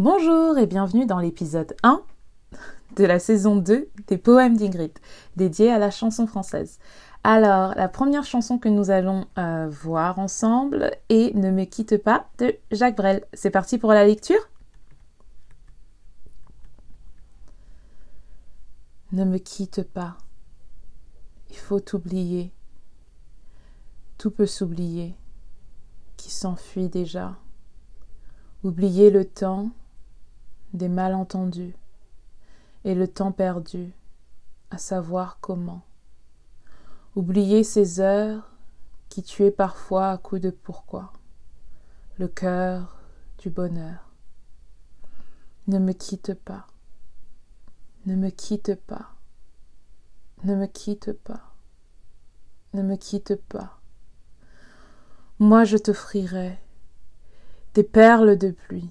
Bonjour et bienvenue dans l'épisode 1 de la saison 2 des poèmes d'Ingrid, dédié à la chanson française. Alors, la première chanson que nous allons euh, voir ensemble est Ne me quitte pas de Jacques Brel. C'est parti pour la lecture? Ne me quitte pas. Il faut oublier. Tout peut s'oublier, qui s'enfuit déjà. Oublier le temps des malentendus et le temps perdu, à savoir comment. Oublier ces heures qui tuaient parfois à coups de pourquoi, le cœur du bonheur. Ne me quitte pas, ne me quitte pas, ne me quitte pas, ne me quitte pas. Moi je t'offrirai des perles de pluie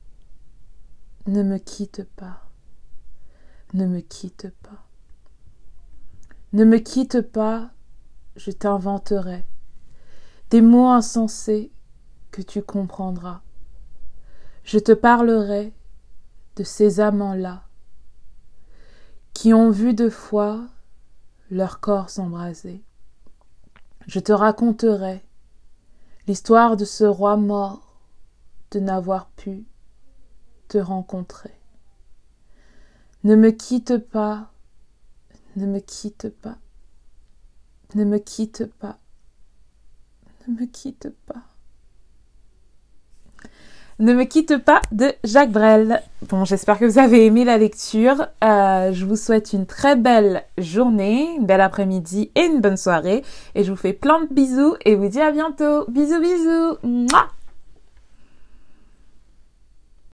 Ne me quitte pas. Ne me quitte pas. Ne me quitte pas, je t'inventerai des mots insensés que tu comprendras. Je te parlerai de ces amants-là qui ont vu deux fois leur corps s'embraser. Je te raconterai l'histoire de ce roi mort de n'avoir pu rencontrer. Ne me quitte pas, ne me quitte pas, ne me quitte pas, ne me quitte pas. Ne me quitte pas de Jacques Brel. Bon, j'espère que vous avez aimé la lecture. Euh, je vous souhaite une très belle journée, une belle après-midi et une bonne soirée. Et je vous fais plein de bisous et vous dis à bientôt. Bisous, bisous.